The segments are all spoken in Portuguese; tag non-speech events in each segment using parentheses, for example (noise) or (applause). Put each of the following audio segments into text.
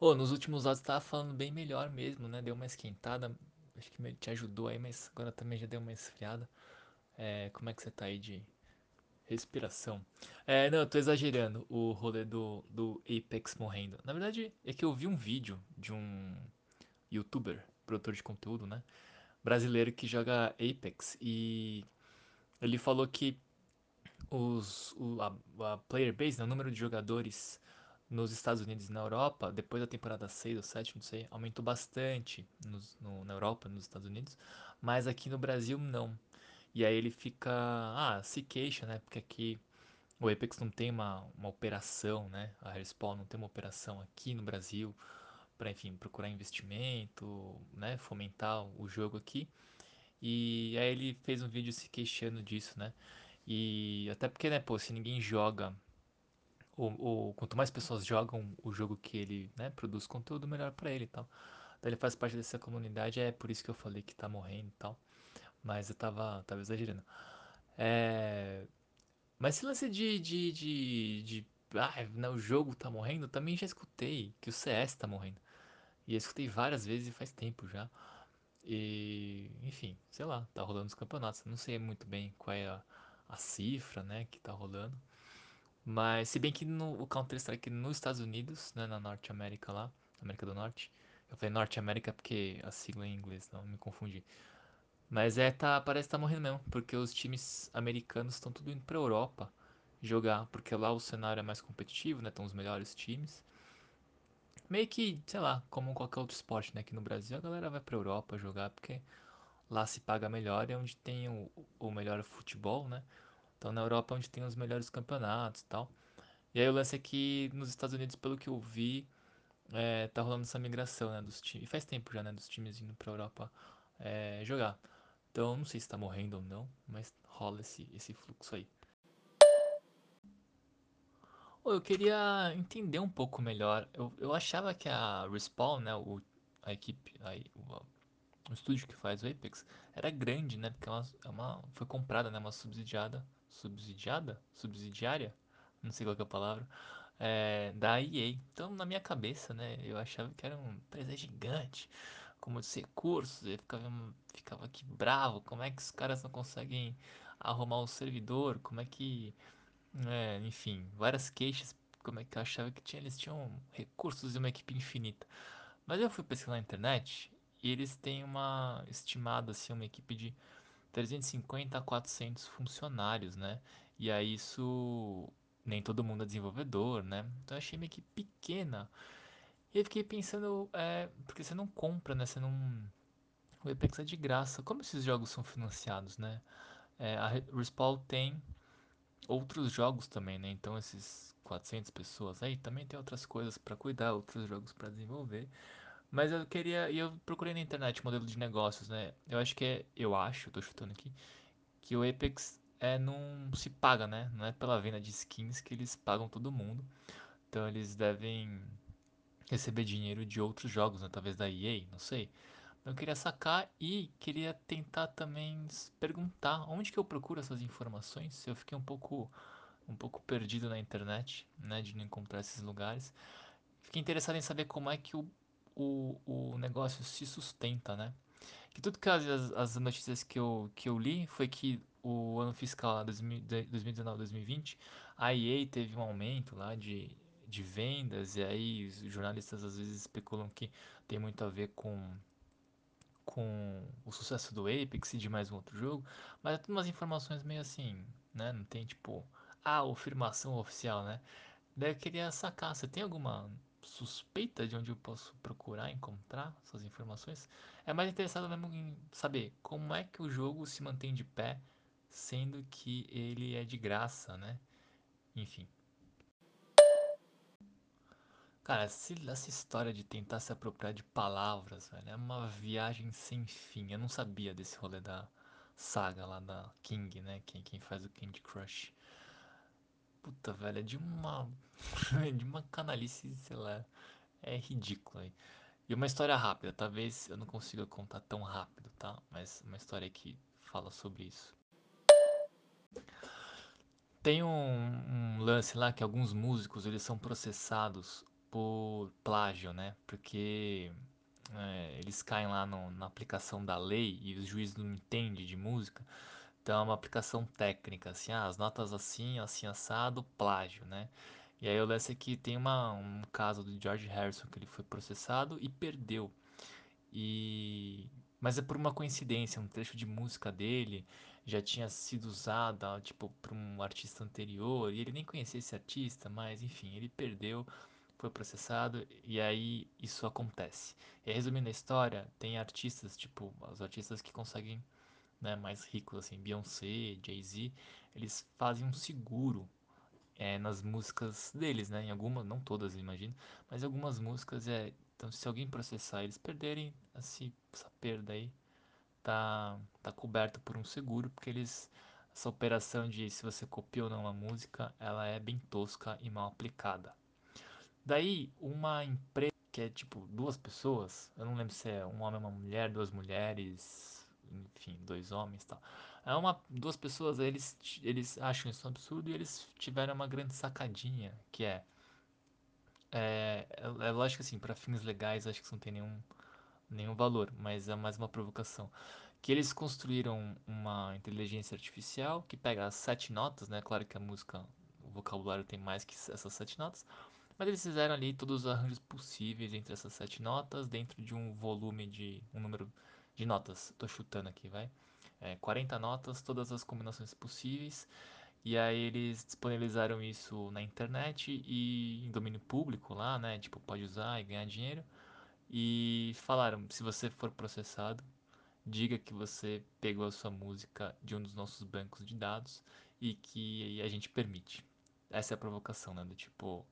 Ô, nos últimos áudios tava falando bem melhor mesmo, né? Deu uma esquentada. Acho que te ajudou aí, mas agora também já deu uma esfriada. É, como é que você tá aí de respiração? É, não, eu tô exagerando o rolê do, do Apex morrendo. Na verdade, é que eu vi um vídeo de um youtuber, produtor de conteúdo, né? Brasileiro que joga Apex e ele falou que os, o, a, a player base, né, o número de jogadores nos Estados Unidos e na Europa, depois da temporada 6 ou 7, não sei, aumentou bastante nos, no, na Europa, nos Estados Unidos, mas aqui no Brasil não. E aí ele fica, ah, se queixa, né? Porque aqui o Apex não tem uma, uma operação, né? A Respawn não tem uma operação aqui no Brasil para, enfim, procurar investimento, né? Fomentar o jogo aqui. E aí ele fez um vídeo se queixando disso, né? E até porque, né, pô, se ninguém joga, ou, ou quanto mais pessoas jogam o jogo que ele, né, produz conteúdo, melhor pra ele e tal. Então ele faz parte dessa comunidade, é por isso que eu falei que tá morrendo e tal. Mas eu tava, tava exagerando. É... Mas esse lance de, de, de, de ah, né, o jogo tá morrendo, também já escutei que o CS tá morrendo. E eu escutei várias vezes e faz tempo já. E, enfim, sei lá, tá rolando os campeonatos. Não sei muito bem qual é a, a cifra, né, que tá rolando. Mas, se bem que no, o Counter-Strike nos Estados Unidos, né, na Norte América lá, América do Norte. Eu falei Norte América porque a sigla é em inglês, não me confundi. Mas é, tá, parece que tá morrendo mesmo, porque os times americanos estão tudo indo pra Europa jogar, porque lá o cenário é mais competitivo, né, estão os melhores times. Meio que, sei lá, como qualquer outro esporte, né, aqui no Brasil a galera vai pra Europa jogar, porque lá se paga melhor é onde tem o, o melhor futebol, né? Então na Europa é onde tem os melhores campeonatos e tal. E aí o lance é que nos Estados Unidos, pelo que eu vi, é, tá rolando essa migração, né, dos times. Faz tempo já, né, dos times indo pra Europa é, jogar. Então não sei se tá morrendo ou não, mas rola esse, esse fluxo aí. Ô, eu queria entender um pouco melhor. Eu, eu achava que a Respawn, né, o, a equipe, a, o, o estúdio que faz o Apex, era grande, né? Porque é uma, é foi comprada, né? Uma subsidiada, subsidiada? Subsidiária? Não sei qual é a palavra. É, da EA. Então, na minha cabeça, né? Eu achava que era uma empresa gigante, com muitos recursos. Eu ficava, ficava aqui bravo. Como é que os caras não conseguem arrumar o servidor? Como é que... É, enfim, várias queixas. Como é que eu achava que tinha, eles tinham recursos e uma equipe infinita. Mas eu fui pesquisar na internet e eles têm uma estimada assim, uma equipe de 350 a 400 funcionários, né? E aí isso nem todo mundo é desenvolvedor, né? Então eu achei meio que pequena. E eu fiquei pensando, é, porque você não compra, né? Você não o Apex é de graça. Como esses jogos são financiados, né? É, a Respawn tem outros jogos também, né? Então esses 400 pessoas aí também tem outras coisas para cuidar, outros jogos para desenvolver. Mas eu queria. E eu procurei na internet modelo de negócios, né? Eu acho que é. Eu acho, tô chutando aqui. Que o Apex é não se paga, né? Não é pela venda de skins que eles pagam todo mundo. Então eles devem receber dinheiro de outros jogos, né? Talvez da EA, não sei. Eu queria sacar e queria tentar também perguntar onde que eu procuro essas informações. Eu fiquei um pouco um pouco perdido na internet, né, de não encontrar esses lugares. Fiquei interessado em saber como é que o, o, o negócio se sustenta, né? Que tudo que as, as notícias que eu, que eu li foi que o ano fiscal 2019-2020, a EA teve um aumento lá de, de vendas, e aí os jornalistas às vezes especulam que tem muito a ver com, com o sucesso do Apex e de mais um outro jogo, mas é tudo umas informações meio assim, né? Não tem tipo, a afirmação oficial, né? Daí eu queria sacar, você tem alguma suspeita de onde eu posso procurar encontrar essas informações? É mais interessado mesmo em saber como é que o jogo se mantém de pé, sendo que ele é de graça, né? Enfim. Cara, essa história de tentar se apropriar de palavras, velho, é uma viagem sem fim. Eu não sabia desse rolê da saga lá da King, né? Quem, quem faz o Candy Crush. Puta, velho, é de uma. (laughs) de uma canalice, sei lá. É ridículo aí. E uma história rápida, talvez eu não consiga contar tão rápido, tá? Mas uma história que fala sobre isso. Tem um, um lance lá que alguns músicos eles são processados por plágio, né? Porque é, eles caem lá no- na aplicação da lei e os juízes não entendem de música. Então é uma aplicação técnica, assim, ah, as notas assim, assim, assado, plágio, né? E aí o lance é que tem uma, um caso do George Harrison que ele foi processado e perdeu. E mas é por uma coincidência, um trecho de música dele já tinha sido usada, tipo, por um artista anterior, e ele nem conhecia esse artista, mas enfim, ele perdeu, foi processado e aí isso acontece. E resumindo a história, tem artistas, tipo, os artistas que conseguem, né, mais ricos assim, Beyoncé, Jay-Z, eles fazem um seguro é, nas músicas deles, né? Em algumas, não todas, imagino, mas algumas músicas é. Então, se alguém processar eles perderem, assim, essa perda aí tá, tá coberta por um seguro, porque eles. Essa operação de se você copia ou não uma música, ela é bem tosca e mal aplicada. Daí, uma empresa que é tipo duas pessoas, eu não lembro se é um homem e uma mulher, duas mulheres, enfim, dois homens tal. É uma, duas pessoas, eles, eles acham isso um absurdo e eles tiveram uma grande sacadinha, que é, é, é, é lógico assim, para fins legais acho que isso não tem nenhum, nenhum valor, mas é mais uma provocação. Que eles construíram uma inteligência artificial que pega as sete notas, né? Claro que a música, o vocabulário tem mais que essas sete notas, mas eles fizeram ali todos os arranjos possíveis entre essas sete notas, dentro de um volume de um número de notas. Tô chutando aqui, vai. É, 40 notas, todas as combinações possíveis. E aí eles disponibilizaram isso na internet e em domínio público lá, né? Tipo, pode usar e ganhar dinheiro. E falaram, se você for processado, diga que você pegou a sua música de um dos nossos bancos de dados e que a gente permite. Essa é a provocação, né? Do tipo,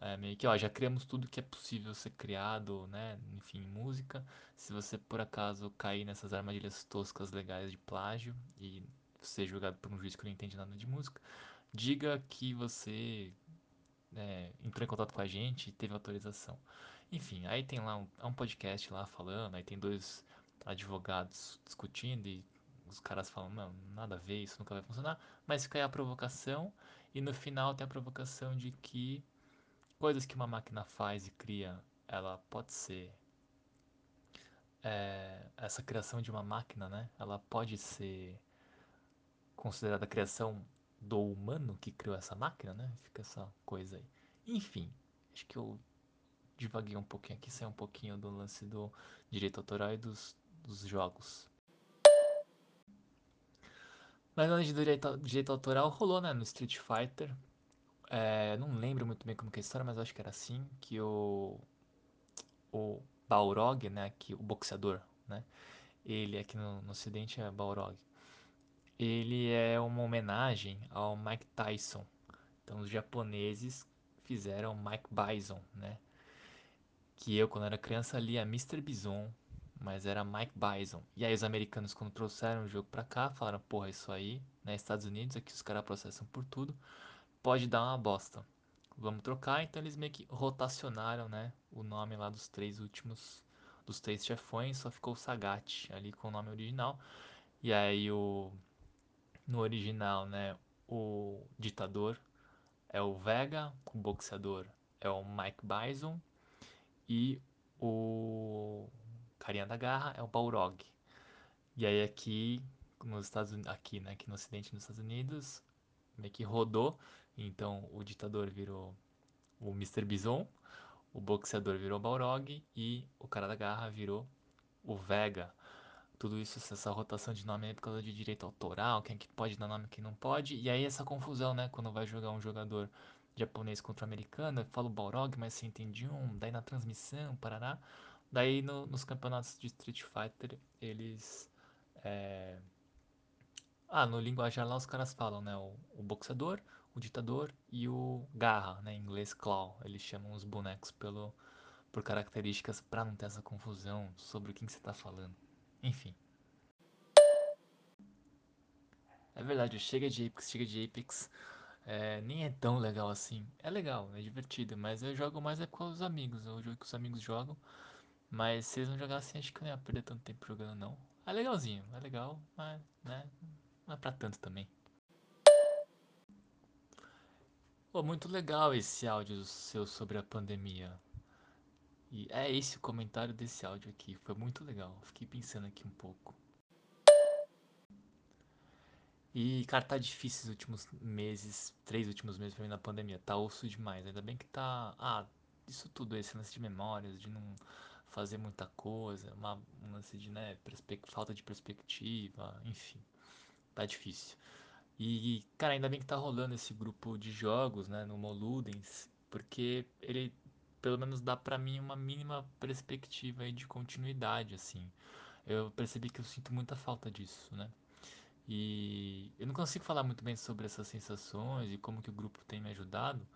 é, meio que, ó, já criamos tudo que é possível ser criado, né? Enfim, música. Se você por acaso cair nessas armadilhas toscas legais de plágio e ser julgado por um juiz que não entende nada de música, diga que você é, entrou em contato com a gente e teve autorização. Enfim, aí tem lá um, um podcast lá falando, aí tem dois advogados discutindo e os caras falam, não, nada a ver, isso nunca vai funcionar. Mas fica aí a provocação e no final tem a provocação de que coisas que uma máquina faz e cria, ela pode ser é, essa criação de uma máquina, né? Ela pode ser considerada a criação do humano que criou essa máquina, né? Fica essa coisa aí. Enfim, acho que eu divaguei um pouquinho aqui, saí um pouquinho do lance do direito autoral e dos, dos jogos. Mas no de direito, direito autoral rolou, né? No Street Fighter. É, não lembro muito bem como que é a história, mas acho que era assim que o o Balrog, né, que o boxeador, né? Ele aqui no, no ocidente é Balrog. Ele é uma homenagem ao Mike Tyson. Então os japoneses fizeram Mike Bison, né? Que eu quando era criança lia Mr. Bison, mas era Mike Bison. E aí os americanos quando trouxeram o jogo pra cá, falaram, porra, isso aí, né, Estados Unidos, aqui os caras processam por tudo, pode dar uma bosta. Vamos trocar, então eles meio que rotacionaram, né, o nome lá dos três últimos dos três chefões, só ficou o Sagat ali com o nome original. E aí o no original, né, o ditador é o Vega, o boxeador é o Mike Bison e o carinha da garra é o Balrog. E aí aqui nos Estados aqui, né, aqui no ocidente nos Estados Unidos, meio que rodou, então o ditador virou o Mr. Bison, o boxeador virou o Balrog e o cara da garra virou o Vega. Tudo isso, essa rotação de nome é por causa de direito autoral, quem é que pode dar nome, quem não pode. E aí essa confusão, né? Quando vai jogar um jogador japonês contra americano, fala o Balrog, mas você entende um, daí na transmissão, parará. Daí no, nos campeonatos de Street Fighter, eles... É... Ah, no linguajar lá os caras falam, né? O, o boxeador, o ditador e o garra, né? Em inglês claw. Eles chamam os bonecos pelo, por características para não ter essa confusão sobre o que, que você tá falando. Enfim. É verdade, chega de Apex, chega de Apex. É, nem é tão legal assim. É legal, é divertido, mas eu jogo mais é com os amigos. Eu jogo que os amigos jogam. Mas se eles não jogassem, acho que eu não ia perder tanto tempo jogando, não. É legalzinho, é legal, mas né, não é pra tanto também. Pô, muito legal esse áudio seu sobre a pandemia. E é esse o comentário desse áudio aqui. Foi muito legal. Fiquei pensando aqui um pouco. E, cara, tá difícil os últimos meses, três últimos meses pra mim na pandemia. Tá osso demais. Ainda bem que tá. Ah, isso tudo, esse lance de memórias, de não fazer muita coisa, uma, um lance de, né, falta de perspectiva, enfim. Tá difícil. E, cara, ainda bem que tá rolando esse grupo de jogos, né, no Moludens, porque ele pelo menos dá pra mim uma mínima perspectiva aí de continuidade, assim. Eu percebi que eu sinto muita falta disso, né? E eu não consigo falar muito bem sobre essas sensações e como que o grupo tem me ajudado,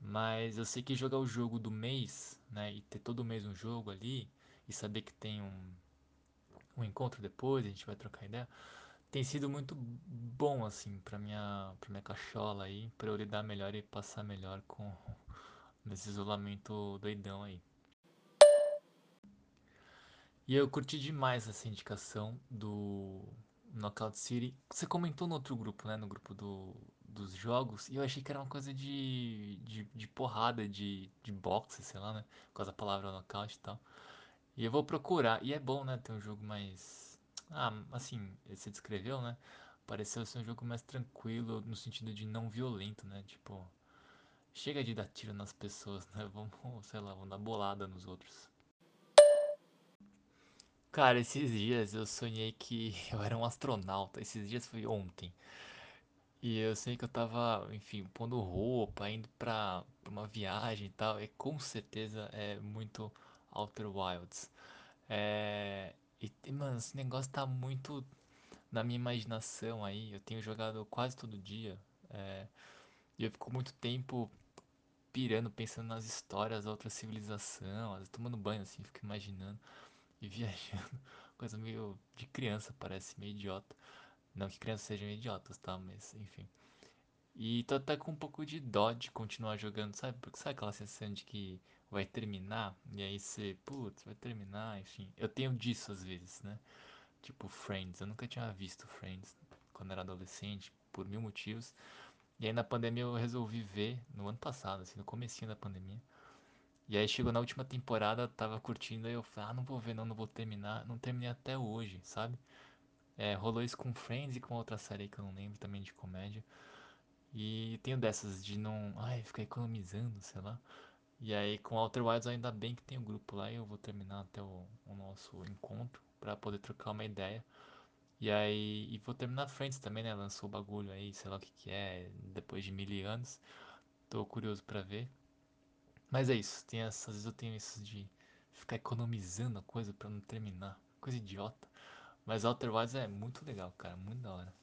mas eu sei que jogar o jogo do mês, né, e ter todo mês um jogo ali e saber que tem um, um encontro depois, a gente vai trocar ideia, tem sido muito bom assim para minha para minha cachola aí, para eu lidar melhor e passar melhor com (laughs) nesse isolamento doidão aí. E eu curti demais essa indicação do Knockout City. Você comentou no outro grupo, né? No grupo do, dos jogos. E eu achei que era uma coisa de, de, de porrada, de, de boxe, sei lá, né? Com a palavra knockout e tal. E eu vou procurar. E é bom, né? Ter um jogo mais. Ah, assim, você descreveu, né? Pareceu ser um jogo mais tranquilo, no sentido de não violento, né? Tipo, chega de dar tiro nas pessoas, (laughs) né? Vamos, sei lá, vamos dar bolada nos outros. Cara, esses dias eu sonhei que (laughs) eu era um astronauta. Esses dias foi ontem. E eu sei que eu tava, enfim, pondo roupa, indo pra, pra uma viagem e tal. E com certeza é muito Outer Wilds. É. E, mano, esse negócio tá muito na minha imaginação aí. Eu tenho jogado quase todo dia. É, e eu fico muito tempo pirando, pensando nas histórias da outra civilização. Tomando banho assim, fico imaginando e (laughs) viajando. Coisa meio de criança, parece meio idiota. Não que crianças sejam idiotas, tá? Mas enfim. E tô até com um pouco de dó de continuar jogando, sabe? Porque sabe aquela sensação de que vai terminar? E aí você, putz, vai terminar, enfim. Eu tenho disso às vezes, né? Tipo Friends. Eu nunca tinha visto Friends quando era adolescente, por mil motivos. E aí na pandemia eu resolvi ver no ano passado, assim, no comecinho da pandemia. E aí chegou na última temporada, tava curtindo, aí eu falei, ah, não vou ver não, não vou terminar. Não terminei até hoje, sabe? É, rolou isso com Friends e com outra série que eu não lembro também de comédia. E tenho dessas de não, ai, ficar economizando, sei lá. E aí com Outer Wilds ainda bem que tem um grupo lá e eu vou terminar até o, o nosso encontro para poder trocar uma ideia. E aí, e vou terminar Friends também, né? Lançou o bagulho aí, sei lá o que que é, depois de mil anos. Tô curioso para ver. Mas é isso, tem essas, às vezes eu tenho isso de ficar economizando a coisa para não terminar. Coisa idiota. Mas Outer Wilds é muito legal, cara, muito da hora.